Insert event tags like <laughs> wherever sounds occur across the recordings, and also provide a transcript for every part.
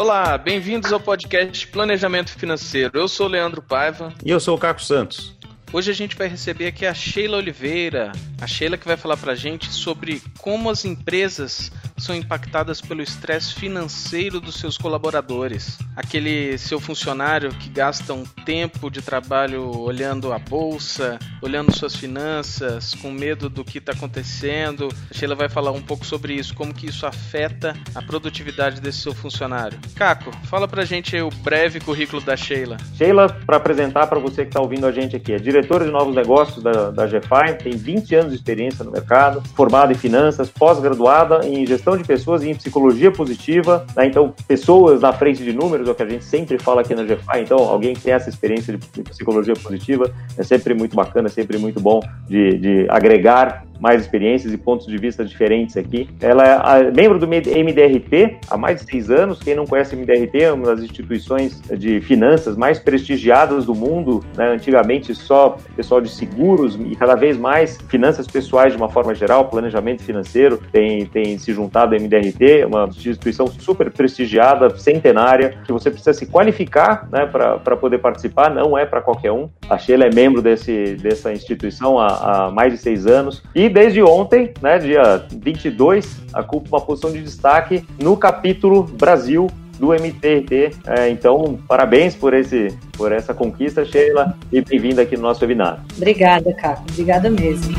Olá, bem-vindos ao podcast Planejamento Financeiro. Eu sou o Leandro Paiva. E eu sou o Caco Santos. Hoje a gente vai receber aqui a Sheila Oliveira, a Sheila que vai falar pra gente sobre como as empresas são impactadas pelo estresse financeiro dos seus colaboradores. Aquele seu funcionário que gasta um tempo de trabalho olhando a bolsa, olhando suas finanças, com medo do que está acontecendo. A Sheila vai falar um pouco sobre isso, como que isso afeta a produtividade desse seu funcionário. Caco, fala pra gente o breve currículo da Sheila. Sheila, para apresentar para você que está ouvindo a gente aqui, é diretora de novos negócios da, da GFI, tem 20 anos de experiência no mercado, formada em finanças, pós-graduada em gestão gestão de pessoas e em psicologia positiva, né? então pessoas na frente de números, é o que a gente sempre fala aqui na GFI, então alguém que tem essa experiência de psicologia positiva é sempre muito bacana, é sempre muito bom de, de agregar mais experiências e pontos de vista diferentes aqui. Ela é membro do MDRT há mais de seis anos. Quem não conhece o MDRT é uma das instituições de finanças mais prestigiadas do mundo. Né? Antigamente só pessoal de seguros e cada vez mais finanças pessoais de uma forma geral, planejamento financeiro tem, tem se juntado ao MDRT, uma instituição super prestigiada, centenária, que você precisa se qualificar né, para poder participar, não é para qualquer um. A Sheila é membro desse, dessa instituição há, há mais de seis anos e desde ontem, né, dia 22, ocupa uma posição de destaque no capítulo Brasil do MTT. É, então, parabéns por, esse, por essa conquista, Sheila, e bem-vinda aqui no nosso webinar. Obrigada, Caco. Obrigada mesmo.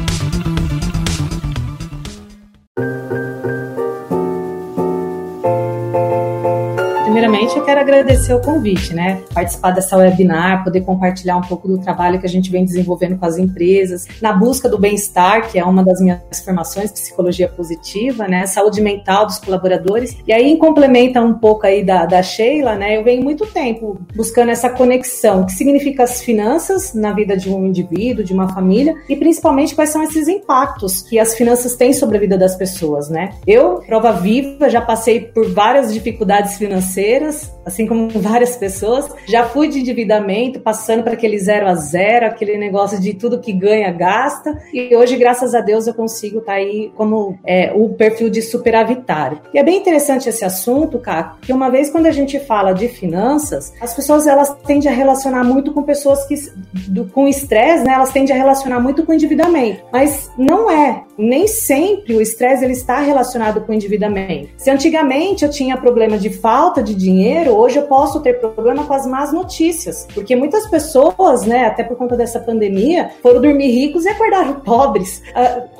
Primeiramente eu quero agradecer o convite, né? Participar dessa webinar, poder compartilhar um pouco do trabalho que a gente vem desenvolvendo com as empresas, na busca do bem-estar, que é uma das minhas formações, psicologia positiva, né? Saúde mental dos colaboradores. E aí, em complementa um pouco aí da, da Sheila, né? Eu venho muito tempo buscando essa conexão, o que significa as finanças na vida de um indivíduo, de uma família, e principalmente quais são esses impactos que as finanças têm sobre a vida das pessoas, né? Eu, prova viva, já passei por várias dificuldades financeiras financeiras, assim como <laughs> várias pessoas. Já fui de endividamento, passando para aquele zero a zero, aquele negócio de tudo que ganha, gasta. E hoje, graças a Deus, eu consigo estar tá aí como é, o perfil de superavitário. E é bem interessante esse assunto, Caco, porque uma vez quando a gente fala de finanças, as pessoas elas tendem a relacionar muito com pessoas que do, com estresse, né? Elas tendem a relacionar muito com endividamento. Mas não é. Nem sempre o estresse ele está relacionado com endividamento. Se antigamente eu tinha problema de falta de dinheiro, hoje eu posso ter problema com as más notícias, porque muitas pessoas, né, até por conta dessa pandemia, foram dormir ricos e acordaram <laughs> pobres,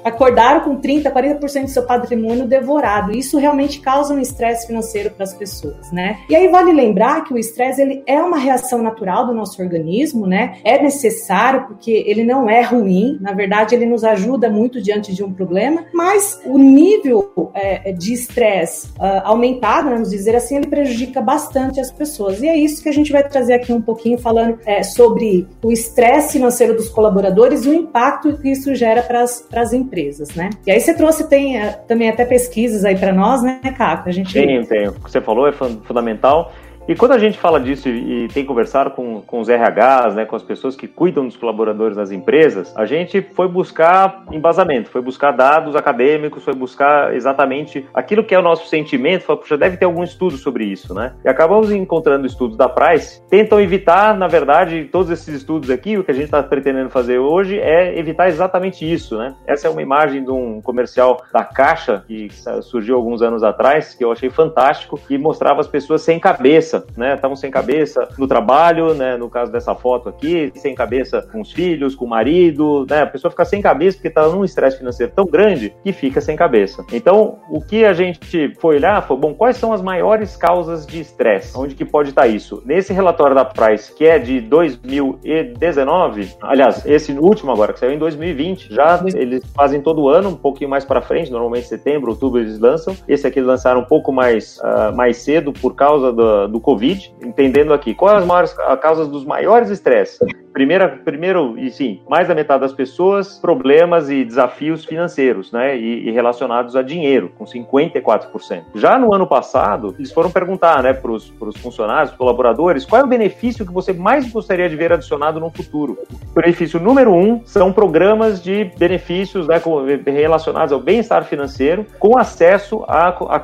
acordaram com 30, 40% do seu patrimônio devorado. Isso realmente causa um estresse financeiro para as pessoas, né? E aí vale lembrar que o estresse ele é uma reação natural do nosso organismo, né? É necessário porque ele não é ruim, na verdade ele nos ajuda muito diante de um problema, mas o nível é, de estresse uh, aumentado, vamos dizer assim, ele prejudica prejudica bastante as pessoas. E é isso que a gente vai trazer aqui um pouquinho falando é, sobre o estresse financeiro dos colaboradores e o impacto que isso gera para as empresas, né? E aí você trouxe tem, é, também até pesquisas aí para nós, né, Caco? A gente... Tenho, tenho. O que você falou é fundamental. E quando a gente fala disso e, tem conversado com, com os RHs, né, com as pessoas que cuidam dos colaboradores nas empresas, a gente foi buscar embasamento, foi buscar dados acadêmicos, foi buscar exatamente aquilo que é o nosso sentimento, foi, puxa, deve ter algum estudo sobre isso, né? E acabamos encontrando estudos da Price, tentam evitar, na verdade, todos esses estudos aqui, o que a gente está pretendendo fazer hoje é evitar exatamente isso, né? Essa é uma imagem de um comercial da Caixa, que surgiu alguns anos atrás, que eu achei fantástico, que mostrava as pessoas sem cabeça, né? Estavam sem cabeça no trabalho, né? No caso dessa foto aqui, sem cabeça com os filhos, com o marido, né? A pessoa fica sem cabeça porque está num estresse financeiro tão grande que fica sem cabeça. Então, o que a gente foi olhar foi, bom, quais são as maiores causas de estresse? Onde que pode estar isso? Nesse relatório da Price, que é de 2019, aliás, esse último agora, que saiu em 2020, já eles fazem todo ano, um pouquinho mais para frente, normalmente setembro, outubro eles lançam. Esse aqui lançaram um pouco mais, uh, mais cedo por causa do, do Covid, entendendo aqui quais as maiores causas dos maiores estresses. Primeira, primeiro, e sim, mais da metade das pessoas, problemas e desafios financeiros, né? E, e relacionados a dinheiro, com 54%. Já no ano passado, eles foram perguntar, né, para os funcionários, colaboradores, qual é o benefício que você mais gostaria de ver adicionado no futuro? O benefício número um são programas de benefícios né, relacionados ao bem-estar financeiro, com acesso a, a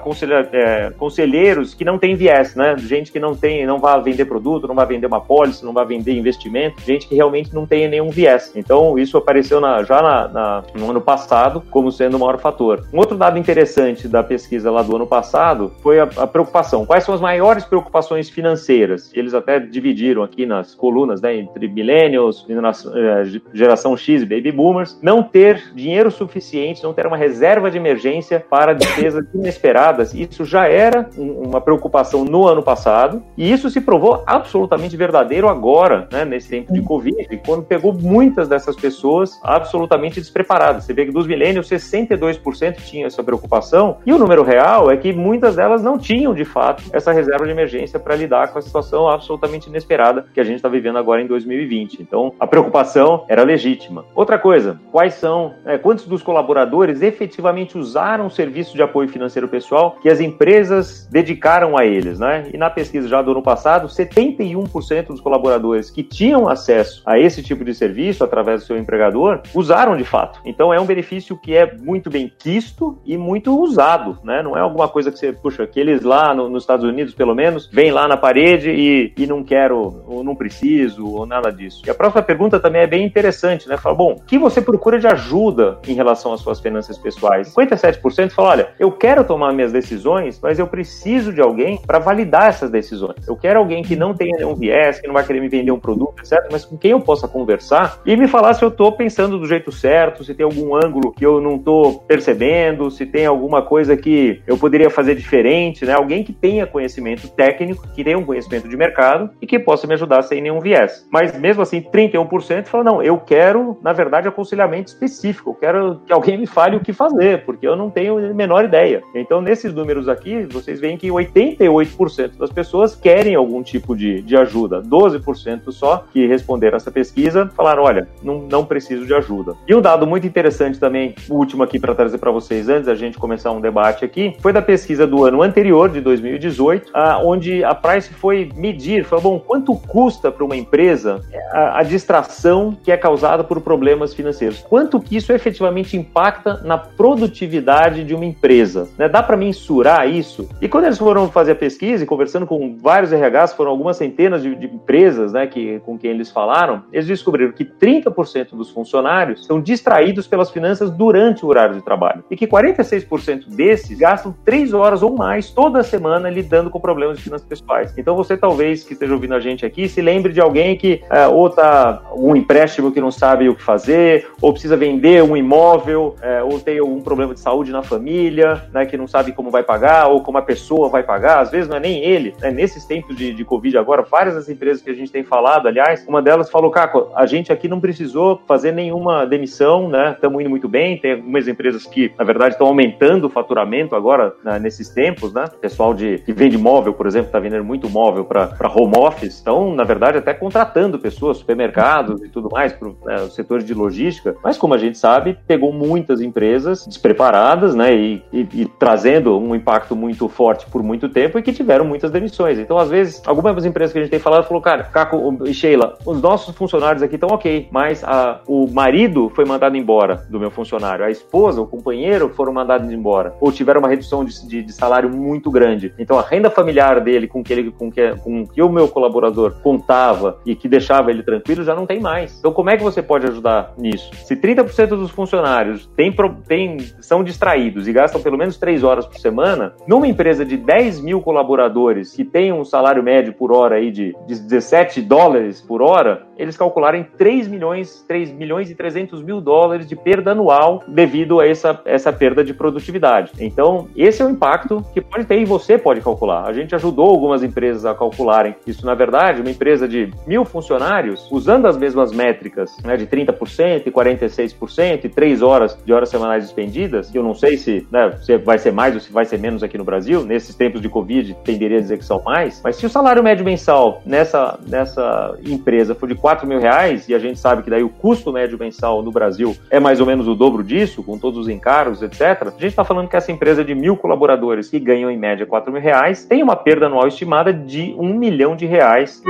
é, conselheiros que não têm viés, né? Gente que não tem, não vai vender produto, não vai vender uma pólice, não vai vender investimento, gente que realmente não tem nenhum viés. Então, isso apareceu na, já na, na, no ano passado como sendo o maior fator. Um outro dado interessante da pesquisa lá do ano passado foi a, a preocupação. Quais são as maiores preocupações financeiras? Eles até dividiram aqui nas colunas, né, entre millennials, é, geração X e baby boomers, não ter dinheiro suficiente, não ter uma reserva de emergência para despesas <coughs> inesperadas. Isso já era uma preocupação no ano passado e isso se provou absolutamente verdadeiro agora, né, nesse tempo de Covid, quando pegou muitas dessas pessoas absolutamente despreparadas. Você vê que dos milênios, 62% tinham essa preocupação e o número real é que muitas delas não tinham, de fato, essa reserva de emergência para lidar com a situação absolutamente inesperada que a gente está vivendo agora em 2020. Então, a preocupação era legítima. Outra coisa, quais são, é, quantos dos colaboradores efetivamente usaram o serviço de apoio financeiro pessoal que as empresas dedicaram a eles, né? E na pesquisa já do ano passado, 71% dos colaboradores que tinham acesso a esse tipo de serviço através do seu empregador usaram de fato. Então é um benefício que é muito bem quisto e muito usado, né? Não é alguma coisa que você, puxa, aqueles lá no, nos Estados Unidos, pelo menos, vem lá na parede e, e não quero, ou não preciso, ou nada disso. E a próxima pergunta também é bem interessante, né? Fala, bom, o que você procura de ajuda em relação às suas finanças pessoais? 57% fala, olha, eu quero tomar minhas decisões, mas eu preciso de alguém para validar essas decisões. Eu quero alguém que não tenha nenhum viés, que não vai querer me vender um produto, etc., mas com quem eu possa conversar e me falar se eu estou pensando do jeito certo, se tem algum ângulo que eu não estou percebendo, se tem alguma coisa que eu poderia fazer diferente, né? Alguém que tenha conhecimento técnico, que tenha um conhecimento de mercado e que possa me ajudar sem nenhum viés. Mas mesmo assim, 31% fala: não, eu quero, na verdade, aconselhamento específico, eu quero que alguém me fale o que fazer, porque eu não tenho a menor ideia. Então, nesses números aqui, vocês veem que 88% das pessoas querem algum tipo de, de ajuda, 12% só que responderam essa pesquisa falaram: olha, não, não preciso de ajuda. E um dado muito interessante também, o último aqui para trazer para vocês antes da gente começar um debate aqui, foi da pesquisa do ano anterior, de 2018, a, onde a Price foi medir, falou: bom, quanto custa para uma empresa a, a distração que é causada por problemas financeiros? Quanto que isso efetivamente impacta na produtividade de uma empresa? Né? Dá para mensurar isso? E quando eles foram fazer a pesquisa e conversando com vários RHs, foram algumas centenas de, de empresas né, que, com quem eles falaram, eles descobriram que 30% dos funcionários são distraídos pelas finanças durante o horário de trabalho e que 46% desses gastam três horas ou mais toda semana lidando com problemas de finanças pessoais. Então você talvez que esteja ouvindo a gente aqui se lembre de alguém que é, ou tá um empréstimo que não sabe o que fazer, ou precisa vender um imóvel, é, ou tem algum problema de saúde na família, né, que não sabe como vai pagar ou como a pessoa vai pagar. Às vezes não é nem ele. Né? Nesses tempos de, de Covid agora, várias das empresas que a gente tem falado, aliás, uma delas falou, Caco, a gente aqui não precisou fazer nenhuma demissão, né? Estamos indo muito bem. Tem algumas empresas que, na verdade, estão aumentando o faturamento agora né, nesses tempos, né? Pessoal de, que vende móvel, por exemplo, está vendendo muito móvel para home office, estão, na verdade, até contratando pessoas, supermercados e tudo mais, para né, o setor de logística. Mas, como a gente sabe, pegou muitas empresas despreparadas, né? E, e, e trazendo um impacto muito forte por muito tempo e que tiveram muitas demissões. Então, às vezes, algumas empresas que a gente tem falado falou, cara, Caco e Sheila, os nossos funcionários aqui estão ok, mas a, o marido foi mandado embora do meu funcionário, a esposa, o companheiro foram mandados embora, ou tiveram uma redução de, de, de salário muito grande. Então, a renda familiar dele com que ele, com que, com que o meu colaborador contava e que deixava ele tranquilo já não tem mais. Então, como é que você pode ajudar nisso? Se 30% dos funcionários tem, tem, são distraídos e gastam pelo menos 3 horas por semana, numa empresa de 10 mil colaboradores que tem um salário médio por hora aí de, de 17 dólares por hora, eles calcularam 3 milhões, 3 milhões e 300 mil dólares de perda anual devido a essa, essa perda de produtividade. Então, esse é o impacto que pode ter e você pode calcular. A gente ajudou algumas empresas a calcularem isso. Na verdade, uma empresa de mil funcionários, usando as mesmas métricas, né, de 30% e 46% e 3 horas de horas semanais expendidas, que eu não sei se, né, se vai ser mais ou se vai ser menos aqui no Brasil, nesses tempos de Covid, tenderia a dizer que são mais, mas se o salário médio mensal nessa, nessa empresa for de 4 mil reais, e a gente sabe que daí o custo médio mensal no Brasil é mais ou menos o dobro disso, com todos os encargos, etc., a gente está falando que essa empresa de mil colaboradores que ganham em média 4 mil reais tem uma perda anual estimada de um milhão de reais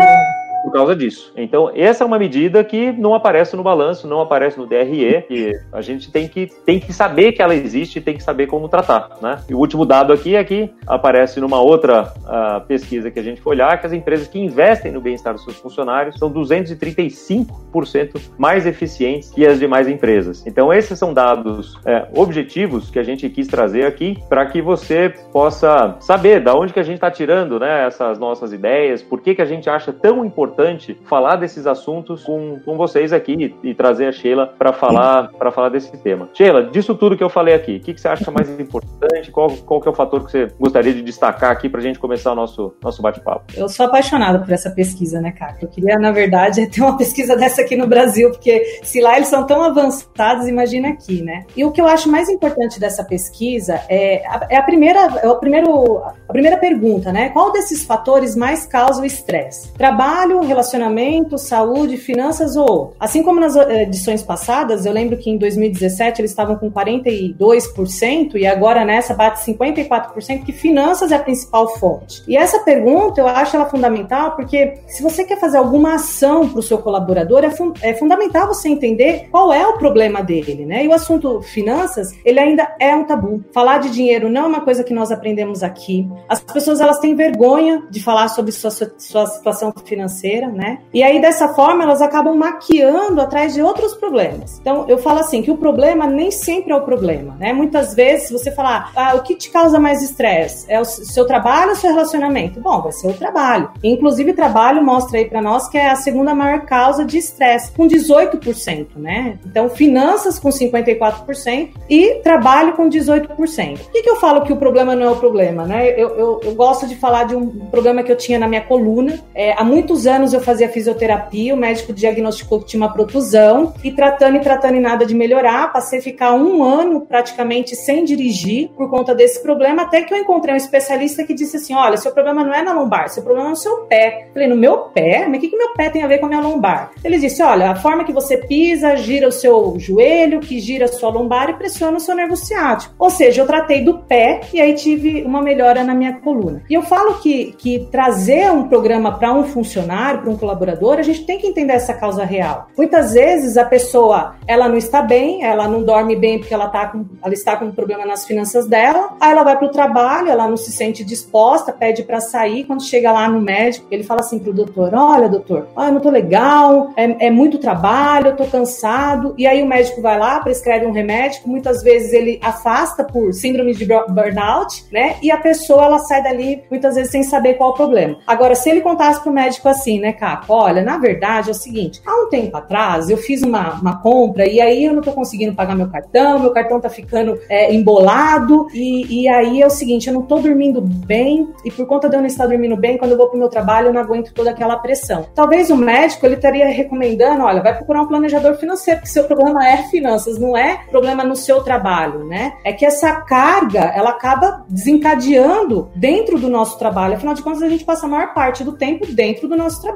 por causa disso. Então, essa é uma medida que não aparece no balanço, não aparece no DRE, e a gente tem que, tem que saber que ela existe e tem que saber como tratar, né? E o último dado aqui é que aparece numa outra uh, pesquisa que a gente foi olhar, que as empresas que investem no bem-estar dos seus funcionários são 235% mais eficientes que as demais empresas. Então, esses são dados é, objetivos que a gente quis trazer aqui para que você possa saber da onde que a gente está tirando né, essas nossas ideias, por que, que a gente acha tão importante importante falar desses assuntos com, com vocês aqui e, e trazer a Sheila para falar para falar desse tema. Sheila, disso tudo que eu falei aqui, o que, que você acha mais importante? Qual, qual que é o fator que você gostaria de destacar aqui para a gente começar o nosso, nosso bate-papo? Eu sou apaixonada por essa pesquisa, né, cara? Eu queria, na verdade, <laughs> ter uma pesquisa dessa aqui no Brasil, porque se lá eles são tão avançados, imagina aqui, né? E o que eu acho mais importante dessa pesquisa é a, é a primeira, é o primeiro, a primeira pergunta, né? Qual desses fatores mais causa o estresse? Trabalho relacionamento, saúde, finanças ou Assim como nas eh, edições passadas, eu lembro que em 2017 eles estavam com 42% e agora nessa bate 54%, que finanças é a principal fonte. E essa pergunta eu acho ela fundamental porque se você quer fazer alguma ação para o seu colaborador, é, fun é fundamental você entender qual é o problema dele, né? E o assunto finanças, ele ainda é um tabu. Falar de dinheiro não é uma coisa que nós aprendemos aqui. As pessoas elas têm vergonha de falar sobre sua, sua situação financeira financeira, né? E aí dessa forma elas acabam maquiando atrás de outros problemas. Então eu falo assim que o problema nem sempre é o problema, né? Muitas vezes você falar, ah, o que te causa mais estresse? É o seu trabalho ou seu relacionamento? Bom, vai ser o trabalho. Inclusive trabalho mostra aí para nós que é a segunda maior causa de estresse, com 18%, né? Então finanças com 54% e trabalho com 18%. Por que, que eu falo que o problema não é o problema, né? Eu, eu, eu gosto de falar de um problema que eu tinha na minha coluna. É, há muitos anos anos eu fazia fisioterapia, o médico diagnosticou que tinha uma protusão e tratando e tratando e nada de melhorar, passei a ficar um ano praticamente sem dirigir por conta desse problema, até que eu encontrei um especialista que disse assim, olha, seu problema não é na lombar, seu problema é no seu pé. falei, no meu pé? Mas o que, que meu pé tem a ver com a minha lombar? Ele disse, olha, a forma que você pisa, gira o seu joelho, que gira a sua lombar e pressiona o seu nervo ciático. Ou seja, eu tratei do pé e aí tive uma melhora na minha coluna. E eu falo que, que trazer um programa para um funcionário funcionário, para um colaborador, a gente tem que entender essa causa real. Muitas vezes a pessoa ela não está bem, ela não dorme bem porque ela, tá com, ela está com um problema nas finanças dela, aí ela vai para o trabalho, ela não se sente disposta, pede para sair, quando chega lá no médico, ele fala assim para o doutor, olha doutor, ah, eu não tô legal, é, é muito trabalho, eu tô cansado, e aí o médico vai lá, prescreve um remédio, muitas vezes ele afasta por síndrome de burnout, né, e a pessoa ela sai dali muitas vezes sem saber qual o problema. Agora, se ele contasse para o médico assim, assim, né, Caco? Olha, na verdade é o seguinte: há um tempo atrás eu fiz uma, uma compra e aí eu não tô conseguindo pagar meu cartão, meu cartão tá ficando é, embolado, e, e aí é o seguinte: eu não tô dormindo bem, e por conta de eu não estar dormindo bem, quando eu vou pro meu trabalho, eu não aguento toda aquela pressão. Talvez o médico ele estaria recomendando: olha, vai procurar um planejador financeiro, porque seu problema é finanças, não é problema no seu trabalho, né? É que essa carga ela acaba desencadeando dentro do nosso trabalho. Afinal de contas, a gente passa a maior parte do tempo dentro do nosso trabalho.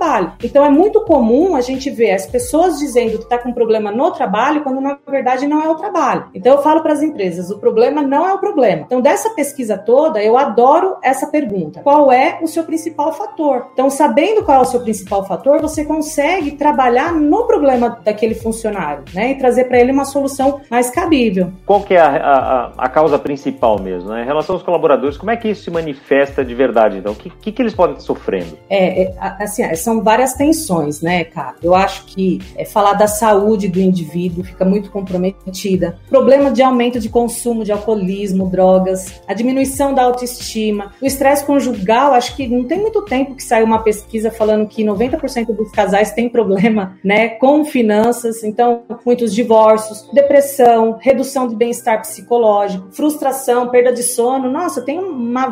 Então é muito comum a gente ver as pessoas dizendo que está com problema no trabalho, quando na verdade não é o trabalho. Então eu falo para as empresas, o problema não é o problema. Então dessa pesquisa toda, eu adoro essa pergunta. Qual é o seu principal fator? Então sabendo qual é o seu principal fator, você consegue trabalhar no problema daquele funcionário, né, e trazer para ele uma solução mais cabível. Qual que é a, a, a causa principal mesmo, né? Em relação aos colaboradores, como é que isso se manifesta de verdade? Então, o que, que, que eles podem estar sofrendo? É, é assim, são várias tensões, né, cara? Eu acho que é, falar da saúde do indivíduo fica muito comprometida. Problema de aumento de consumo de alcoolismo, drogas, a diminuição da autoestima, o estresse conjugal. Acho que não tem muito tempo que saiu uma pesquisa falando que 90% dos casais têm problema, né, com finanças. Então, muitos divórcios, depressão, redução de bem-estar psicológico, frustração, perda de sono. Nossa, tem uma,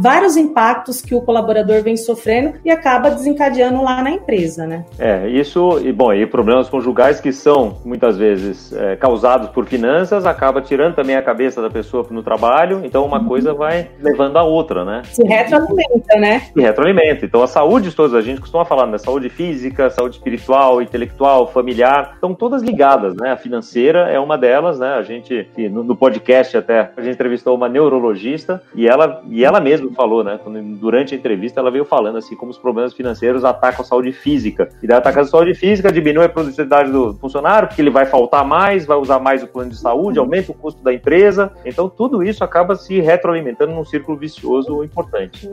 vários impactos que o colaborador vem sofrendo e acaba desencadeando gerando lá na empresa, né? É, isso, e bom, e problemas conjugais que são muitas vezes é, causados por finanças, acaba tirando também a cabeça da pessoa no trabalho, então uma coisa vai levando a outra, né? Se retroalimenta, né? Se retroalimenta. Então a saúde todas, a gente costuma falar, né? Saúde física, saúde espiritual, intelectual, familiar, estão todas ligadas, né? A financeira é uma delas, né? A gente, no, no podcast até, a gente entrevistou uma neurologista e ela, e ela mesma falou, né? Durante a entrevista, ela veio falando assim como os problemas financeiros atacam a saúde física. E daí ataca a saúde física, diminui a produtividade do funcionário, porque ele vai faltar mais, vai usar mais o plano de saúde, aumenta o custo da empresa. Então, tudo isso acaba se retroalimentando num círculo vicioso importante.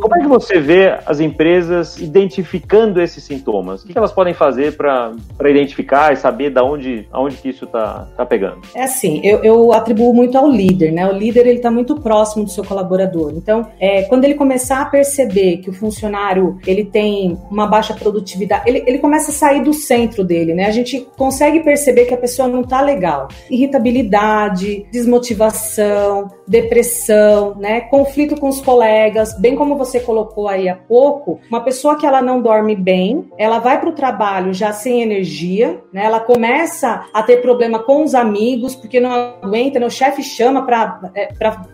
Como é que você vê as empresas identificando esses sintomas? O que elas podem fazer para identificar e saber da onde, aonde que isso está tá pegando? É assim, eu, eu, atribuo muito ao líder, né? O líder ele está muito próximo do seu colaborador. Então, é, quando ele começar a perceber que o funcionário ele tem uma baixa produtividade, ele, ele começa a sair do centro dele, né? A gente consegue perceber que a pessoa não está legal. Irritabilidade, desmotivação, depressão, né? Conflito com os colegas, bem como você colocou aí há pouco, uma pessoa que ela não dorme bem, ela vai para o trabalho já sem energia, né? Ela começa a ter problema com os amigos, porque não aguenta, né? o chefe chama para é,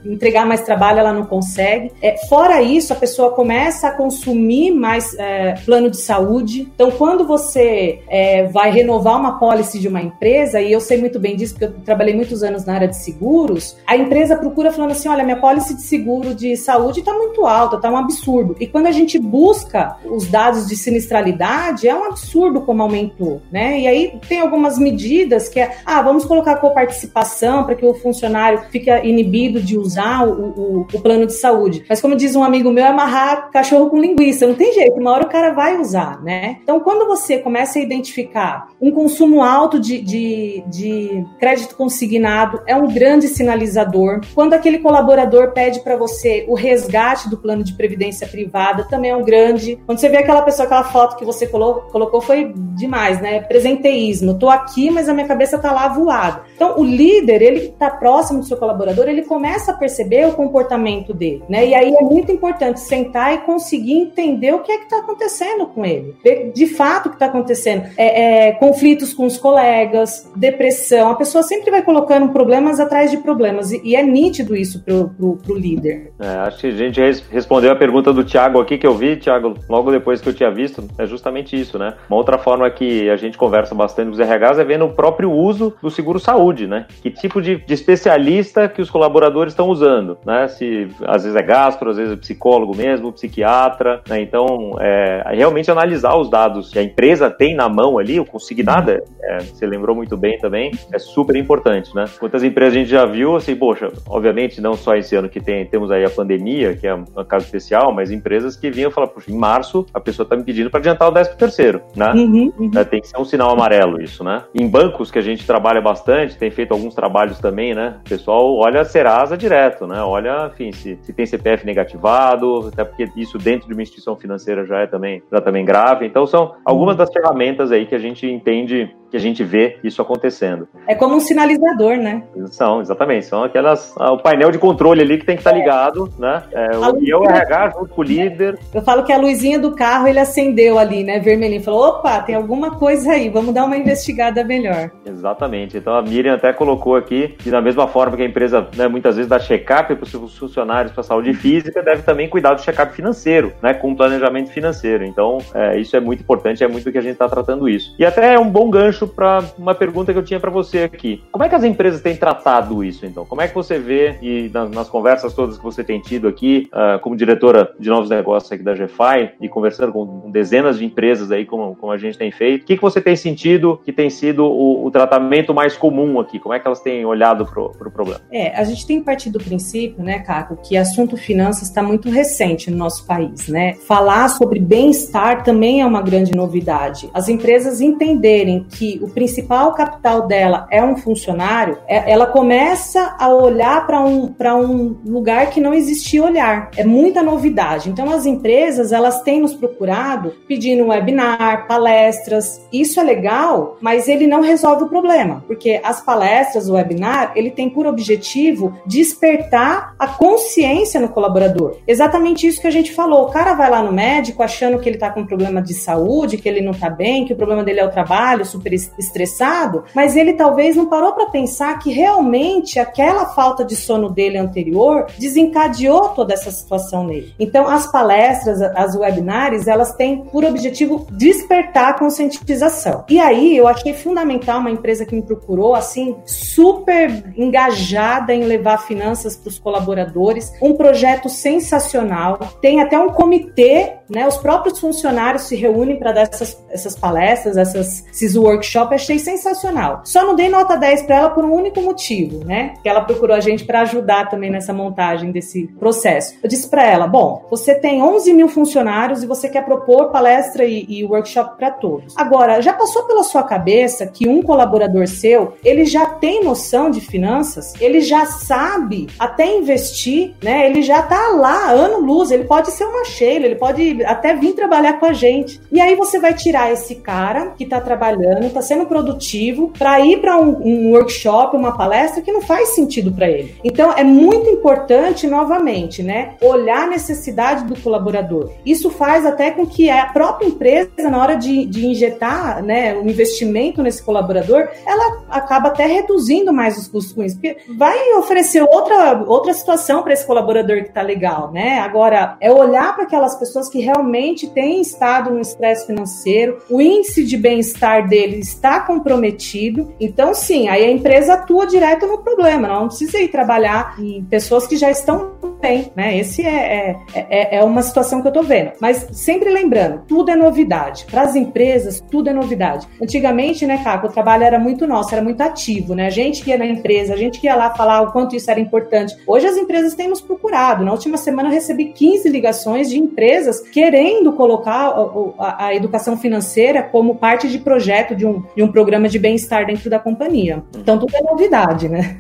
entregar mais trabalho, ela não consegue. É, fora isso, a pessoa começa a consumir mais é, plano de saúde. Então, quando você é, vai renovar uma policy de uma empresa, e eu sei muito bem disso, porque eu trabalhei muitos anos na área de seguros, a empresa procura falando assim: olha, minha policy de seguro de saúde está muito alta, está um absurdo. E quando a gente busca os dados de sinistralidade, é um absurdo como aumentou, né? E aí tem algumas medidas que é, ah, vamos colocar coparticipação para que o funcionário fique inibido de usar o, o, o, plano de saúde. Mas como diz um amigo meu, é amarrar cachorro com linguiça, não tem jeito, uma hora o cara vai usar, né? Então, quando você começa a identificar um consumo alto de, de, de crédito consignado, é um grande sinalizador. Quando aquele colaborador pede para você o resgate do plano de previdência privada, também é um grande. Quando você vê aquela pessoa, aquela foto que você colocou, foi demais, né? Presenteísmo. Tô aqui, mas a minha cabeça tá lá voada. Então, o líder, ele tá próximo do seu colaborador, ele começa a perceber o comportamento dele, né? E aí é muito importante sentar e conseguir entender o que é que está acontecendo com ele. Ver de fato o que está acontecendo. É, é, conflitos com os colegas, depressão. A pessoa sempre vai colocando problemas atrás de problemas. E, e é nítido isso pro, pro, líder. É, acho que a gente respondeu a pergunta do Thiago aqui que eu vi, Thiago, logo depois que eu tinha visto, é justamente isso, né? Uma outra forma que a gente conversa bastante com os RHs é vendo o próprio uso do seguro saúde, né? Que tipo de, de especialista que os colaboradores estão usando, né? Se às vezes é gastro, às vezes é psicólogo mesmo, psiquiatra, né? Então, é, realmente analisar os dados que a empresa tem na mão ali, o consignado, é, é, você lembrou muito bem também, é super importante, né? Quantas empresas a gente já viu, assim, poxa, obviamente não só esse ano que tem, temos aí a pandemia, que é um caso especial, mas empresas que vinham falar, poxa, em março a pessoa está me pedindo para adiantar o 13 terceiro, né? Uhum, uhum. É, tem que ser um sinal amarelo isso, né? Em bancos que a gente trabalha bastante, tem feito alguns trabalhos também, né? O pessoal olha a Serasa direto, né? Olha, enfim, se, se tem CPF negativado, até porque isso dentro de uma instituição financeira já é também, já também grave. Então são algumas das ferramentas aí que a gente entende que a gente vê isso acontecendo. É como um sinalizador, né? São, exatamente. São aquelas. Ah, o painel de controle ali que tem que estar tá ligado, né? É, o, e eu RH junto com o líder. Eu falo que a luzinha do carro ele acendeu ali, né? Vermelhinho. Falou: opa, tem alguma coisa aí, vamos dar uma investigada melhor. Exatamente. Então a Miriam até colocou aqui que, da mesma forma que a empresa né, muitas vezes dá check-up para os seus funcionários para saúde física, deve também cuidar do check-up financeiro, né? Com planejamento financeiro. Então, é, isso é muito importante, é muito que a gente está tratando isso. E até é um bom gancho gancho para uma pergunta que eu tinha para você aqui. Como é que as empresas têm tratado isso, então? Como é que você vê, e nas, nas conversas todas que você tem tido aqui, uh, como diretora de novos negócios aqui da GFI, e conversando com dezenas de empresas aí, como, como a gente tem feito, o que, que você tem sentido que tem sido o, o tratamento mais comum aqui? Como é que elas têm olhado para o pro problema? É, a gente tem partido do princípio, né, Caco, que assunto finanças está muito recente no nosso país, né? Falar sobre bem-estar também é uma grande novidade. As empresas entenderem que o principal capital dela é um funcionário, é, ela começa a olhar para um, um lugar que não existia olhar. É muita novidade. Então, as empresas, elas têm nos procurado pedindo webinar, palestras. Isso é legal, mas ele não resolve o problema, porque as palestras, o webinar, ele tem por objetivo despertar a consciência no colaborador. Exatamente isso que a gente falou. O cara vai lá no médico achando que ele está com problema de saúde, que ele não está bem, que o problema dele é o trabalho, super estressado, mas ele talvez não parou para pensar que realmente aquela falta de sono dele anterior desencadeou toda essa situação nele. Então, as palestras, as webinars, elas têm por objetivo despertar a conscientização. E aí, eu achei fundamental uma empresa que me procurou, assim, super engajada em levar finanças para os colaboradores, um projeto sensacional. Tem até um comitê, né? Os próprios funcionários se reúnem para dar essas, essas palestras, essas, esses workshops. Achei sensacional. Só não dei nota 10 para ela por um único motivo, né? Que ela procurou a gente para ajudar também nessa montagem desse processo. Eu disse para ela: bom, você tem 11 mil funcionários e você quer propor palestra e, e workshop para todos. Agora, já passou pela sua cabeça que um colaborador seu ele já tem noção de finanças, ele já sabe até investir, né? Ele já tá lá ano luz, ele pode ser uma Sheila, ele pode até vir trabalhar com a gente. E aí você vai tirar esse cara que tá trabalhando, tá sendo produtivo, para ir para um, um workshop, uma palestra que não faz sentido para ele. Então é muito importante, novamente, né? Olhar a necessidade do colaborador. Isso faz até com que a própria empresa, na hora de, de injetar né, o investimento nesse colaborador, ela acaba até reduzindo mais os custos com isso, porque vai oferecer outra, outra situação para esse colaborador que está legal, né? Agora, é olhar para aquelas pessoas que realmente têm estado no estresse financeiro, o índice de bem-estar dele está comprometido, então sim, aí a empresa atua direto no problema, não precisa ir trabalhar em pessoas que já estão bem, né? Esse é, é, é, é uma situação que eu tô vendo. Mas sempre lembrando, tudo é novidade. Para as empresas, tudo é novidade. Antigamente, né, Caco, o trabalho era muito nosso, era muito ativo, né? A gente que ia na empresa, a gente que ia lá falar o quanto isso era importante. Hoje as empresas têm nos procurado. Na última semana eu recebi 15 ligações de empresas querendo colocar a, a, a educação financeira como parte de projeto de um, de um programa de bem-estar dentro da companhia. Então tudo é novidade, né?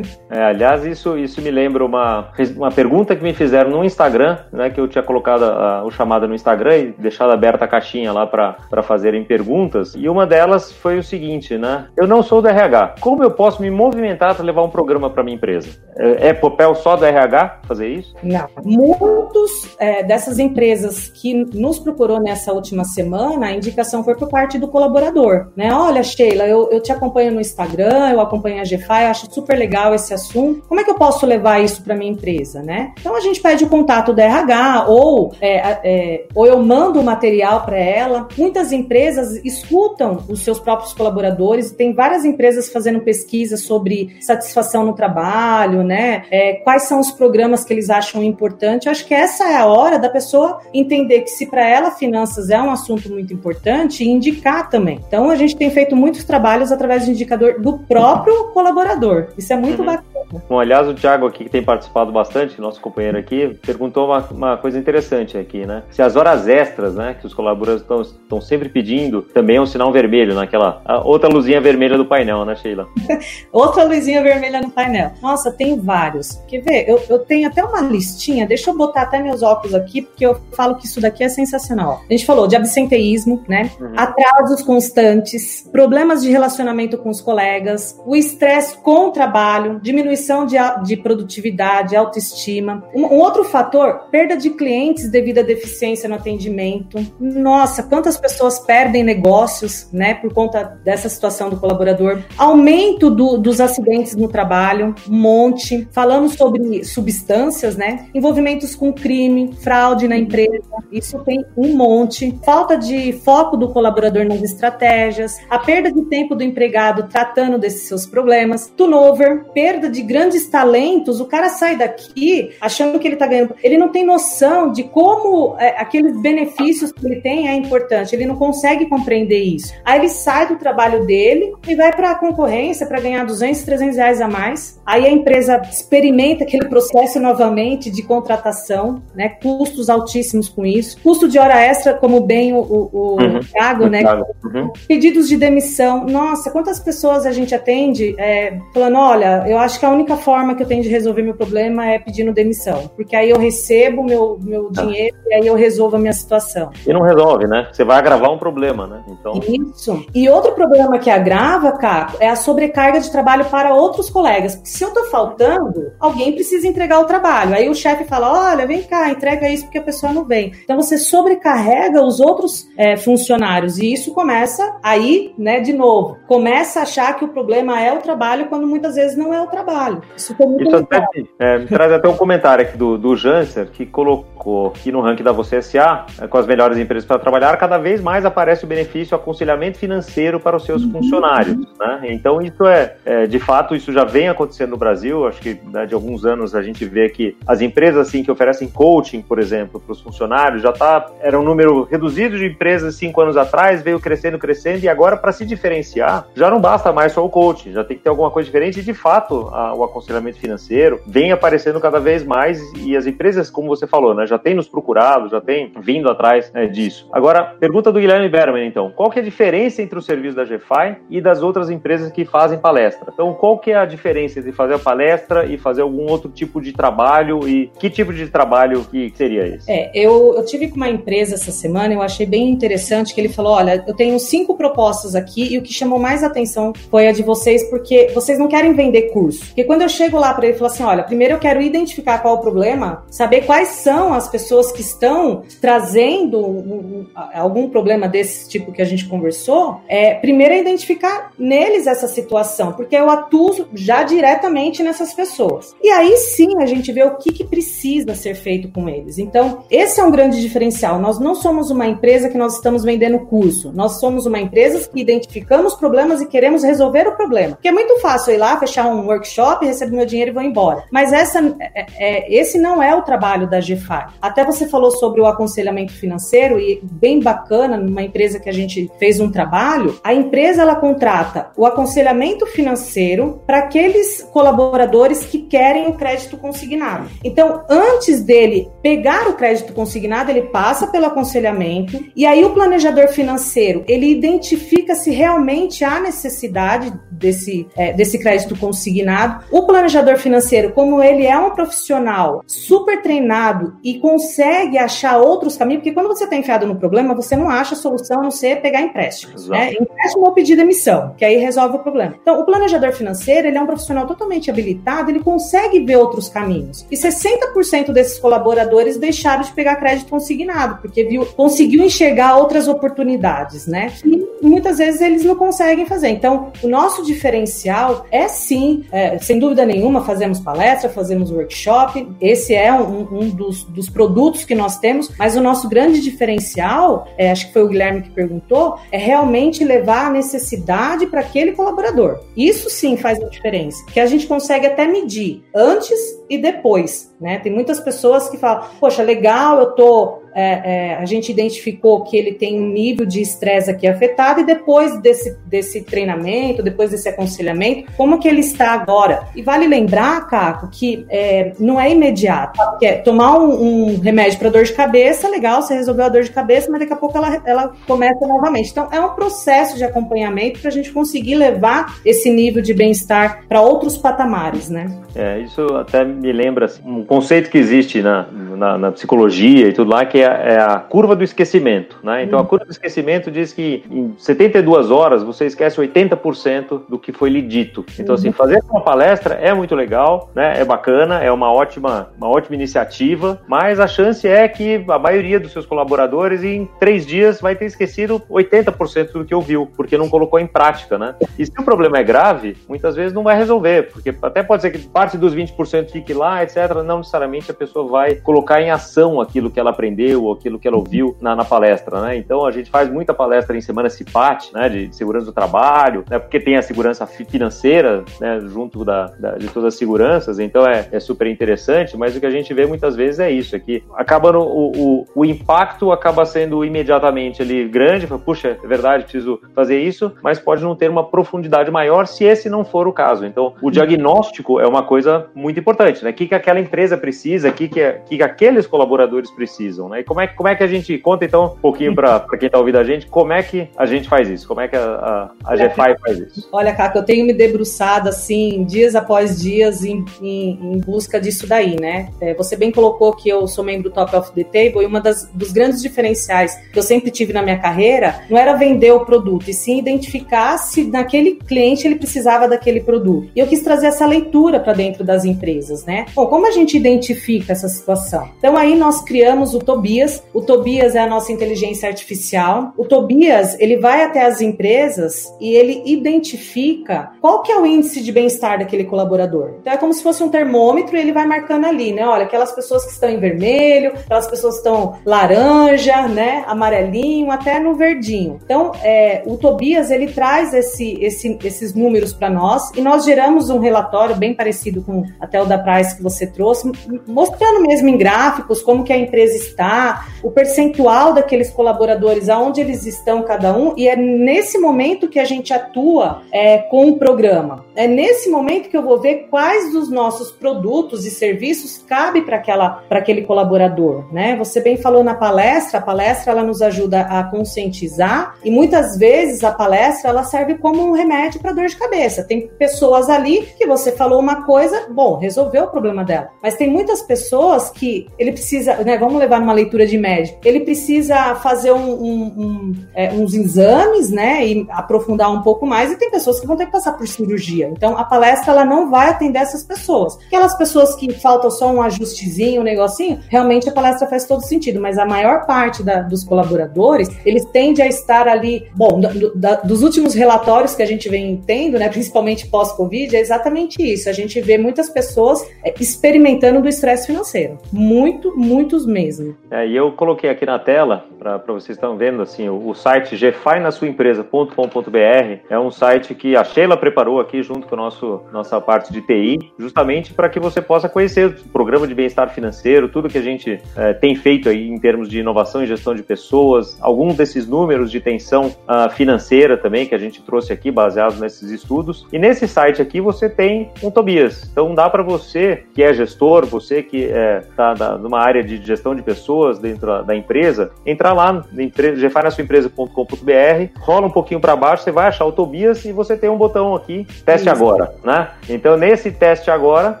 É, aliás, isso, isso me lembra uma, uma pergunta que me fizeram no Instagram, né? Que eu tinha colocado a, o chamado no Instagram e deixado aberta a caixinha lá para fazerem perguntas. E uma delas foi o seguinte, né? Eu não sou do RH. Como eu posso me movimentar para levar um programa para minha empresa? É, é, papel só do RH fazer isso? Não. Muitos é, dessas empresas que nos procurou nessa última semana, a indicação foi por parte do colaborador, né? Olha, Sheila, eu, eu te acompanho no Instagram, eu acompanho a GFI, acho super legal esse assunto. Como é que eu posso levar isso para minha empresa, né? Então a gente pede o contato da RH ou, é, é, ou eu mando o material para ela. Muitas empresas escutam os seus próprios colaboradores, tem várias empresas fazendo pesquisa sobre satisfação no trabalho, né? É, quais são os programas que eles acham importante. Eu acho que essa é a hora da pessoa entender que se para ela finanças é um assunto muito importante, indicar também. Então a gente tem feito muitos trabalhos através de indicador do próprio colaborador. Isso é muito uhum. bacana. Bom, aliás, o Thiago aqui, que tem participado bastante, nosso companheiro aqui, perguntou uma, uma coisa interessante aqui, né? Se as horas extras, né, que os colaboradores estão sempre pedindo, também é um sinal vermelho naquela. outra luzinha vermelha do painel, né, Sheila? <laughs> outra luzinha vermelha no painel. Nossa, tem vários. Quer ver? Eu, eu tenho até uma listinha, deixa eu botar até meus óculos aqui, porque eu falo que isso daqui é sensacional. A gente falou de absenteísmo, né? Uhum. Atrasos constantes, problemas de relacionamento com os colegas, o estresse com o trabalho, diminuição de, de produtividade, autoestima. Um, um outro fator, perda de clientes devido à deficiência no atendimento. Nossa, quantas pessoas perdem negócios, né, por conta dessa situação do colaborador. Aumento do, dos acidentes no trabalho, um monte. Falamos sobre substâncias, né, envolvimentos com crime, fraude na empresa, isso tem um monte. Falta de foco do colaborador nas estratégias, a perda de tempo do empregado tratando desses seus problemas, turnover, perda de grandes talentos. O cara sai daqui achando que ele está ganhando. Ele não tem noção de como é, aqueles benefícios que ele tem é importante. Ele não consegue compreender isso. Aí ele sai do trabalho dele e vai para a concorrência para ganhar 200, 300 reais a mais. Aí a empresa experimenta aquele processo novamente de contratação, né? Custos altíssimos com isso. Custo de hora extra, como bem o, o, o uhum. Thiago, né? Uhum. Pedidos de demissão. Nossa, quantas pessoas a gente atende é, falando: olha, eu acho que é única forma que eu tenho de resolver meu problema é pedindo demissão. Porque aí eu recebo meu, meu tá. dinheiro e aí eu resolvo a minha situação. E não resolve, né? Você vai agravar um problema, né? Então... Isso. E outro problema que agrava, Caco, é a sobrecarga de trabalho para outros colegas. Porque se eu tô faltando, alguém precisa entregar o trabalho. Aí o chefe fala: olha, vem cá, entrega isso porque a pessoa não vem. Então você sobrecarrega os outros é, funcionários. E isso começa aí, né, de novo, começa a achar que o problema é o trabalho quando muitas vezes não é o trabalho. Isso foi muito Isso até, é, me traz até um comentário aqui do, do Janser, que colocou aqui no ranking da Você SA, é, com as melhores empresas para trabalhar, cada vez mais aparece o benefício, o aconselhamento financeiro para os seus uhum. funcionários. Né? Então, isso é, é, de fato, isso já vem acontecendo no Brasil. Acho que né, de alguns anos a gente vê que as empresas assim que oferecem coaching, por exemplo, para os funcionários, já tá, era um número reduzido de empresas cinco anos atrás, veio crescendo, crescendo, e agora, para se diferenciar, já não basta mais só o coaching, já tem que ter alguma coisa diferente. E, de fato, a, o aconselhamento financeiro vem aparecendo cada vez mais e as empresas, como você falou, né, já tem nos procurado, já tem vindo atrás né, disso. Agora, pergunta do Guilherme Berman, então. Qual que é a diferença entre o serviço da GFI e das outras empresas que fazem palestra? Então, qual que é a diferença entre fazer a palestra e fazer algum outro tipo de trabalho e que tipo de trabalho que seria esse? É, eu, eu tive com uma empresa essa semana, eu achei bem interessante que ele falou, olha, eu tenho cinco propostas aqui e o que chamou mais atenção foi a de vocês, porque vocês não querem vender curso. Porque quando eu chego lá para ele e falo assim, olha, primeiro eu quero identificar qual o problema, saber quais são as pessoas que estão trazendo um, um, algum problema desse tipo que a gente conversou, é, primeiro é identificar neles essa situação, porque eu atuo já diretamente nessas pessoas. E aí sim a gente vê o que, que precisa ser feito com eles. Então, esse é um grande diferencial. Nós não somos uma empresa que nós estamos vendendo curso, nós somos uma empresa que identificamos problemas e queremos resolver o problema. Porque é muito fácil ir lá, fechar um workshop, receber meu dinheiro e vou embora. Mas essa, é, é, esse não é o trabalho da GFI. Até você falou sobre o aconselhamento financeiro e bem bacana, numa empresa que a gente fez um trabalho, a empresa ela contrata o aconselhamento financeiro para aqueles colaboradores que querem o crédito consignado. Então, antes dele pegar o crédito consignado, ele passa pelo aconselhamento e aí o planejador financeiro ele identifica se realmente há necessidade desse, é, desse crédito consignado. O planejador financeiro, como ele é um profissional super treinado e consegue achar outros caminhos, porque quando você está enfiado no problema, você não acha solução a não ser pegar empréstimos. Né? Empréstimo ou pedir demissão, que aí resolve o problema. Então, o planejador financeiro, ele é um profissional totalmente habilitado, ele consegue ver outros caminhos. E 60% desses colaboradores deixaram de pegar crédito consignado, porque viu, conseguiu enxergar outras oportunidades, né? E muitas vezes eles não conseguem fazer. Então, o nosso diferencial é sim, é, sem dúvida nenhuma, fazemos palestra, fazemos workshop, esse é um, um dos, dos, produtos que nós temos, mas o nosso grande diferencial, é, acho que foi o Guilherme que perguntou, é realmente levar a necessidade para aquele colaborador. Isso sim faz a diferença, que a gente consegue até medir antes e depois, né? Tem muitas pessoas que falam, poxa, legal, eu tô é, é, a gente identificou que ele tem um nível de estresse aqui afetado e depois desse, desse treinamento, depois desse aconselhamento, como que ele está agora? E vale lembrar, Caco, que é, não é imediato. Porque tomar um, um remédio para dor de cabeça, legal, você resolveu a dor de cabeça, mas daqui a pouco ela, ela começa novamente. Então, é um processo de acompanhamento para a gente conseguir levar esse nível de bem-estar para outros patamares, né? É, isso até me lembra assim, um conceito que existe na, na, na, psicologia e tudo lá, que é, é a curva do esquecimento. Né? Então, a curva do esquecimento diz que em 72 horas você esquece 80% do que foi lhe dito. Então, assim, fazer uma palestra é muito legal, né? é bacana, é uma ótima, uma ótima iniciativa, mas a chance é que a maioria dos seus colaboradores em três dias vai ter esquecido 80% do que ouviu, porque não colocou em prática. Né? E se o problema é grave, muitas vezes não vai resolver, porque até pode ser que parte dos 20% fique lá, etc. Não necessariamente a pessoa vai colocar em ação aquilo que ela aprendeu ou aquilo que ela ouviu na, na palestra, né? Então a gente faz muita palestra em semana CIPAT, né, de segurança do trabalho, né, porque tem a segurança financeira, né, junto da, da, de todas as seguranças, então é, é, super interessante, mas o que a gente vê muitas vezes é isso, é que acaba no, o, o, o impacto acaba sendo imediatamente ali grande, fala, puxa, é verdade, preciso fazer isso, mas pode não ter uma profundidade maior se esse não for o caso. Então, o diagnóstico é uma coisa muito importante, né? O que, que aquela empresa precisa, o que, que, que aqueles colaboradores precisam, né? Como é, como é que a gente conta então um pouquinho para quem está ouvindo a gente, como é que a gente faz isso? Como é que a, a, a GFI faz isso? Olha, Caco, eu tenho me debruçado assim, dias após dias, em, em, em busca disso daí, né? É, você bem colocou que eu sou membro do Top of the Table e uma das, dos grandes diferenciais que eu sempre tive na minha carreira não era vender o produto, e sim identificar se naquele cliente ele precisava daquele produto. E eu quis trazer essa leitura para dentro das empresas, né? Bom, como a gente identifica essa situação? Então aí nós criamos o Tobias. O Tobias é a nossa inteligência artificial. O Tobias, ele vai até as empresas e ele identifica qual que é o índice de bem-estar daquele colaborador. Então é como se fosse um termômetro e ele vai marcando ali, né? Olha, aquelas pessoas que estão em vermelho, aquelas pessoas que estão laranja, né? Amarelinho, até no verdinho. Então, é, o Tobias, ele traz esse, esse, esses números para nós e nós geramos um relatório bem parecido com até o da Price que você trouxe, mostrando mesmo em gráficos como que a empresa está, o percentual daqueles colaboradores, aonde eles estão cada um, e é nesse momento que a gente atua é, com o programa. É nesse momento que eu vou ver quais dos nossos produtos e serviços cabe para aquele colaborador, né? Você bem falou na palestra, a palestra ela nos ajuda a conscientizar e muitas vezes a palestra ela serve como um remédio para dor de cabeça. Tem pessoas ali que você falou uma coisa, bom, resolveu o problema dela. Mas tem muitas pessoas que ele precisa, né? Vamos levar numa leitura de médico. Ele precisa fazer um, um, um, é, uns exames, né? E aprofundar um pouco mais. E tem pessoas que vão ter que passar por cirurgia. Então a palestra ela não vai atender essas pessoas. Aquelas pessoas que faltam só um ajustezinho, um negocinho, realmente a palestra faz todo sentido. Mas a maior parte da, dos colaboradores, eles tendem a estar ali. Bom, do, da, dos últimos relatórios que a gente vem tendo, né? Principalmente pós-Covid, é exatamente isso. A gente vê muitas pessoas é, experimentando do estresse financeiro. Muito, muitos mesmo. É, e eu coloquei aqui na tela, para vocês estão vendo, assim, o, o site gfinasuaempresa.com.br é um site que a Sheila preparou aqui junto com a nosso, nossa parte de TI, justamente para que você possa conhecer o programa de bem-estar financeiro, tudo que a gente é, tem feito aí em termos de inovação e gestão de pessoas, alguns desses números de tensão uh, financeira também que a gente trouxe aqui, baseados nesses estudos. E nesse site aqui você tem um Tobias. Então dá para você que é gestor, você que está é, numa área de gestão de pessoas dentro da, empresa, entrar lá no gfinasuaempresa.com.br, rola um pouquinho para baixo, você vai achar o Tobias e você tem um botão aqui, teste Isso. agora, né? Então nesse teste agora,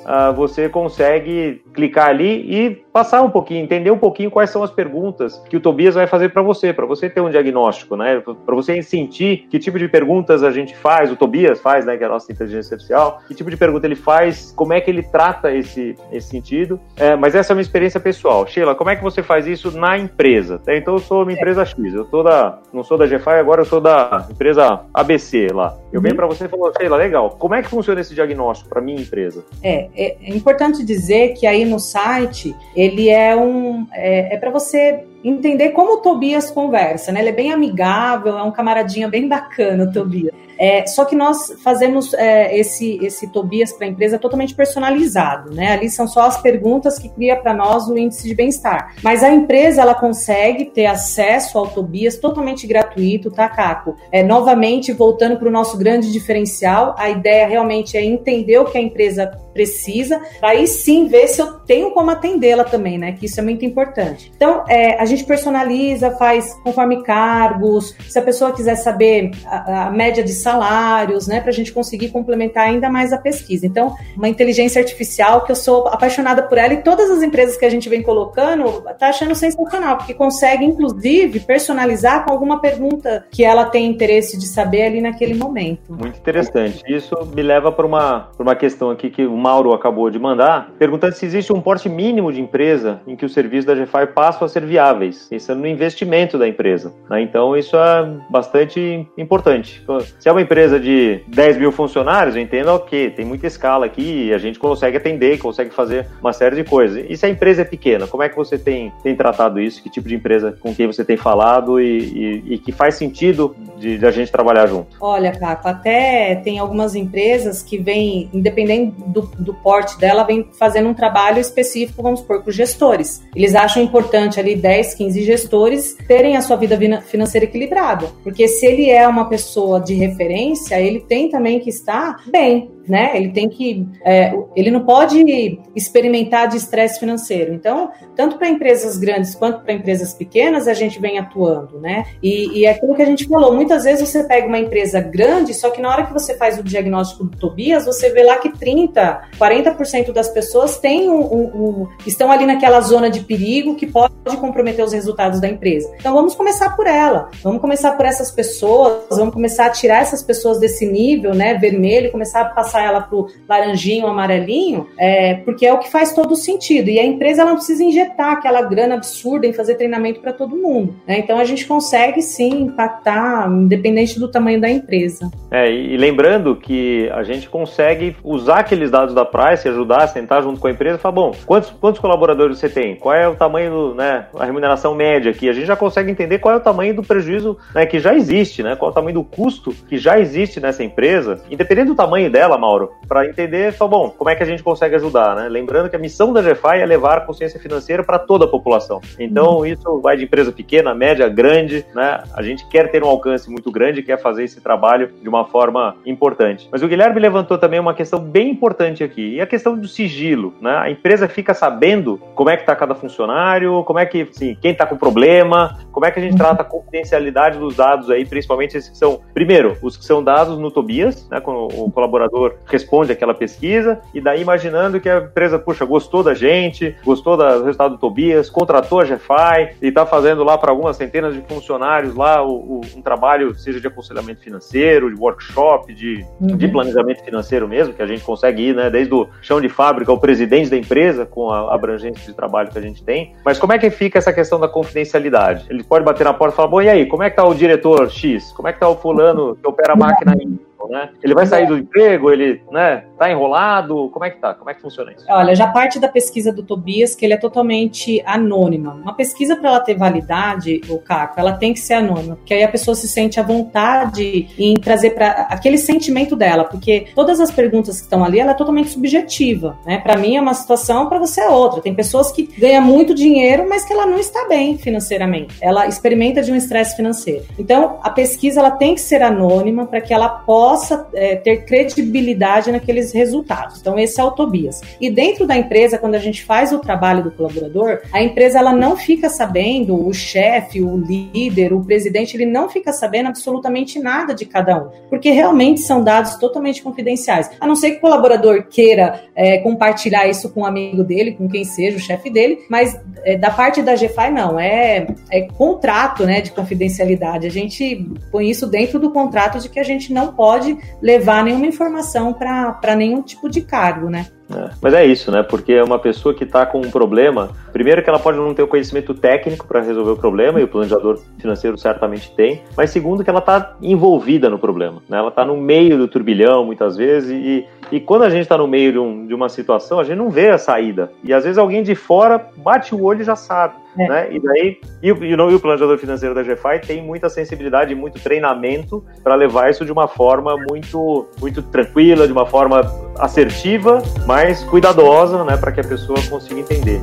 uh, você consegue clicar ali e passar um pouquinho, entender um pouquinho quais são as perguntas que o Tobias vai fazer para você, para você ter um diagnóstico, né? Para você sentir que tipo de perguntas a gente faz, o Tobias faz, né? Que é a nossa inteligência artificial, que tipo de pergunta ele faz, como é que ele trata esse, esse sentido. É, mas essa é uma experiência pessoal. Sheila, como é que você faz isso na empresa? É, então eu sou uma empresa X, eu tô da, não sou da GFI, agora eu sou da empresa ABC lá. Eu venho uhum. para você e falo, Sheila, legal, como é que funciona esse diagnóstico para minha empresa? É, é, é importante dizer que aí no site ele é um é, é para você entender como o Tobias conversa, né? Ele é bem amigável, é um camaradinha bem bacana, o Tobias. É, só que nós fazemos é, esse, esse Tobias para a empresa totalmente personalizado, né? Ali são só as perguntas que cria para nós o índice de bem-estar. Mas a empresa ela consegue ter acesso ao Tobias totalmente gratuito, tá, Caco? É, novamente, voltando para o nosso grande diferencial, a ideia realmente é entender o que a empresa precisa, aí sim ver se eu tenho como atendê-la também, né? Que isso é muito importante. Então, é, a gente personaliza, faz conforme cargos, se a pessoa quiser saber a, a média de salários, né, para a gente conseguir complementar ainda mais a pesquisa. Então, uma inteligência artificial que eu sou apaixonada por ela e todas as empresas que a gente vem colocando tá achando sensacional, porque consegue, inclusive, personalizar com alguma pergunta que ela tem interesse de saber ali naquele momento. Muito interessante. Isso me leva para uma, uma questão aqui que o Mauro acabou de mandar, perguntando se existe um porte mínimo de empresa em que os serviços da GFI passam a ser viáveis rentáveis, pensando no investimento da empresa. Né? Então, isso é bastante importante. Se é uma empresa de 10 mil funcionários, eu entendo, ok, tem muita escala aqui e a gente consegue atender, consegue fazer uma série de coisas. E se a empresa é pequena, como é que você tem, tem tratado isso? Que tipo de empresa com quem você tem falado e, e, e que faz sentido de, de, a gente trabalhar junto? Olha, Caco, até tem algumas empresas que vêm, independente do, do porte dela, vem fazendo um trabalho específico, vamos supor, com gestores. Eles acham importante ali 10 10, 15 gestores terem a sua vida financeira equilibrada. Porque se ele é uma pessoa de referência, ele tem também que estar bem. Né? Ele tem que, é, ele não pode experimentar de estresse financeiro. Então, tanto para empresas grandes quanto para empresas pequenas, a gente vem atuando, né? E, e é aquilo que a gente falou, muitas vezes você pega uma empresa grande, só que na hora que você faz o diagnóstico do Tobias, você vê lá que 30, 40% das pessoas têm um, um, um, estão ali naquela zona de perigo que pode comprometer os resultados da empresa. Então, vamos começar por ela, vamos começar por essas pessoas, vamos começar a tirar essas pessoas desse nível, né, vermelho, começar a passar ela pro laranjinho, amarelinho, é, porque é o que faz todo sentido. E a empresa ela não precisa injetar aquela grana absurda em fazer treinamento para todo mundo. Né? Então a gente consegue sim impactar, independente do tamanho da empresa. É, e lembrando que a gente consegue usar aqueles dados da Price, ajudar, sentar junto com a empresa e falar, bom, quantos, quantos colaboradores você tem? Qual é o tamanho, né, a remuneração média aqui? A gente já consegue entender qual é o tamanho do prejuízo né, que já existe, né? Qual é o tamanho do custo que já existe nessa empresa, independente do tamanho dela, Mauro, para entender, falar, bom, como é que a gente consegue ajudar, né? Lembrando que a missão da GFI é levar a consciência financeira para toda a população. Então, uhum. isso vai de empresa pequena, média, grande, né? A gente quer ter um alcance muito grande, quer fazer esse trabalho de uma forma importante. Mas o Guilherme levantou também uma questão bem importante aqui, e a questão do sigilo, né? A empresa fica sabendo como é que está cada funcionário, como é que, sim, quem está com problema, como é que a gente uhum. trata a confidencialidade dos dados aí, principalmente esses que são, primeiro, os que são dados no Tobias, né? Quando o colaborador responde aquela pesquisa, e daí imaginando que a empresa, puxa, gostou da gente, gostou do resultado do Tobias, contratou a GFI e está fazendo lá para algumas centenas de funcionários lá o, o, um trabalho, seja de aconselhamento financeiro, de workshop, de, uhum. de planejamento financeiro mesmo, que a gente consegue ir, né, desde o chão de fábrica ao presidente da empresa, com a abrangência de trabalho que a gente tem. Mas como é que fica essa questão da confidencialidade? Ele pode bater na porta e falar, bom, e aí, como é que tá o diretor X? Como é que tá o fulano que opera a máquina aí? Né? Ele vai sair do emprego, ele, né, tá enrolado, como é que tá? Como é que funciona isso? Olha, já parte da pesquisa do Tobias que ele é totalmente anônima. Uma pesquisa para ela ter validade, o Caco, ela tem que ser anônima, porque aí a pessoa se sente à vontade em trazer para aquele sentimento dela, porque todas as perguntas que estão ali, ela é totalmente subjetiva, né? Para mim é uma situação, para você é outra. Tem pessoas que ganham muito dinheiro, mas que ela não está bem financeiramente. Ela experimenta de um estresse financeiro. Então, a pesquisa ela tem que ser anônima para que ela possa possa é, ter credibilidade naqueles resultados. Então, esse é o Tobias. E dentro da empresa, quando a gente faz o trabalho do colaborador, a empresa ela não fica sabendo, o chefe, o líder, o presidente, ele não fica sabendo absolutamente nada de cada um, porque realmente são dados totalmente confidenciais. A não ser que o colaborador queira é, compartilhar isso com um amigo dele, com quem seja o chefe dele, mas é, da parte da GFI, não, é, é contrato né, de confidencialidade. A gente põe isso dentro do contrato de que a gente não pode levar nenhuma informação para nenhum tipo de cargo, né? É, mas é isso, né? Porque é uma pessoa que está com um problema, primeiro que ela pode não ter o conhecimento técnico para resolver o problema, e o planejador financeiro certamente tem, mas segundo que ela está envolvida no problema, né? Ela está no meio do turbilhão muitas vezes, e, e quando a gente está no meio de, um, de uma situação, a gente não vê a saída. E às vezes alguém de fora bate o olho e já sabe. É. Né? E daí, e, e, e, o planejador financeiro da GFI tem muita sensibilidade e muito treinamento para levar isso de uma forma muito, muito tranquila, de uma forma assertiva, mas cuidadosa, né, para que a pessoa consiga entender.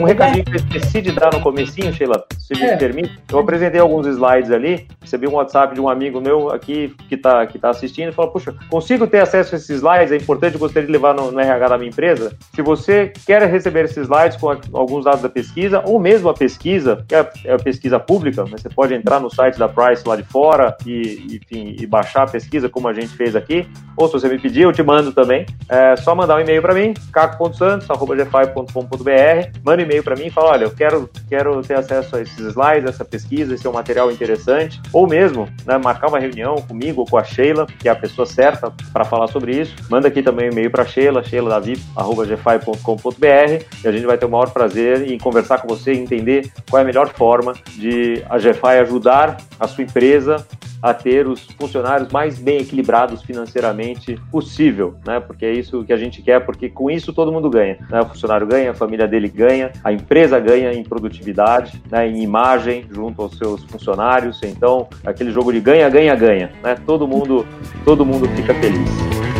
Um recadinho que eu esqueci de dar no comecinho, Sheila, se me é. permite. Eu apresentei alguns slides ali, recebi um WhatsApp de um amigo meu aqui que está que tá assistindo e falou, puxa, consigo ter acesso a esses slides? É importante, eu gostaria de levar no, no RH da minha empresa. Se você quer receber esses slides com alguns dados da pesquisa, ou mesmo a pesquisa, que é a, é a pesquisa pública, né? você pode entrar no site da Price lá de fora e, enfim, e baixar a pesquisa como a gente fez aqui, ou se você me pedir, eu te mando também. É só mandar um e-mail para mim, caco.santos.gfi.com.br, manda e-mail para mim e fala: olha, eu quero, quero ter acesso a esses slides, essa pesquisa, esse é um material interessante, ou mesmo né, marcar uma reunião comigo ou com a Sheila, que é a pessoa certa para falar sobre isso. Manda aqui também um e-mail para Sheila, sheiladavip.gfi.com.br e a gente vai ter o maior prazer em conversar com você e entender qual é a melhor forma de a GFI ajudar a sua empresa a ter os funcionários mais bem equilibrados financeiramente possível, né? Porque é isso que a gente quer, porque com isso todo mundo ganha. Né? O funcionário ganha, a família dele ganha, a empresa ganha em produtividade, né? em imagem junto aos seus funcionários. Então, aquele jogo de ganha, ganha, ganha, né? Todo mundo, todo mundo fica feliz.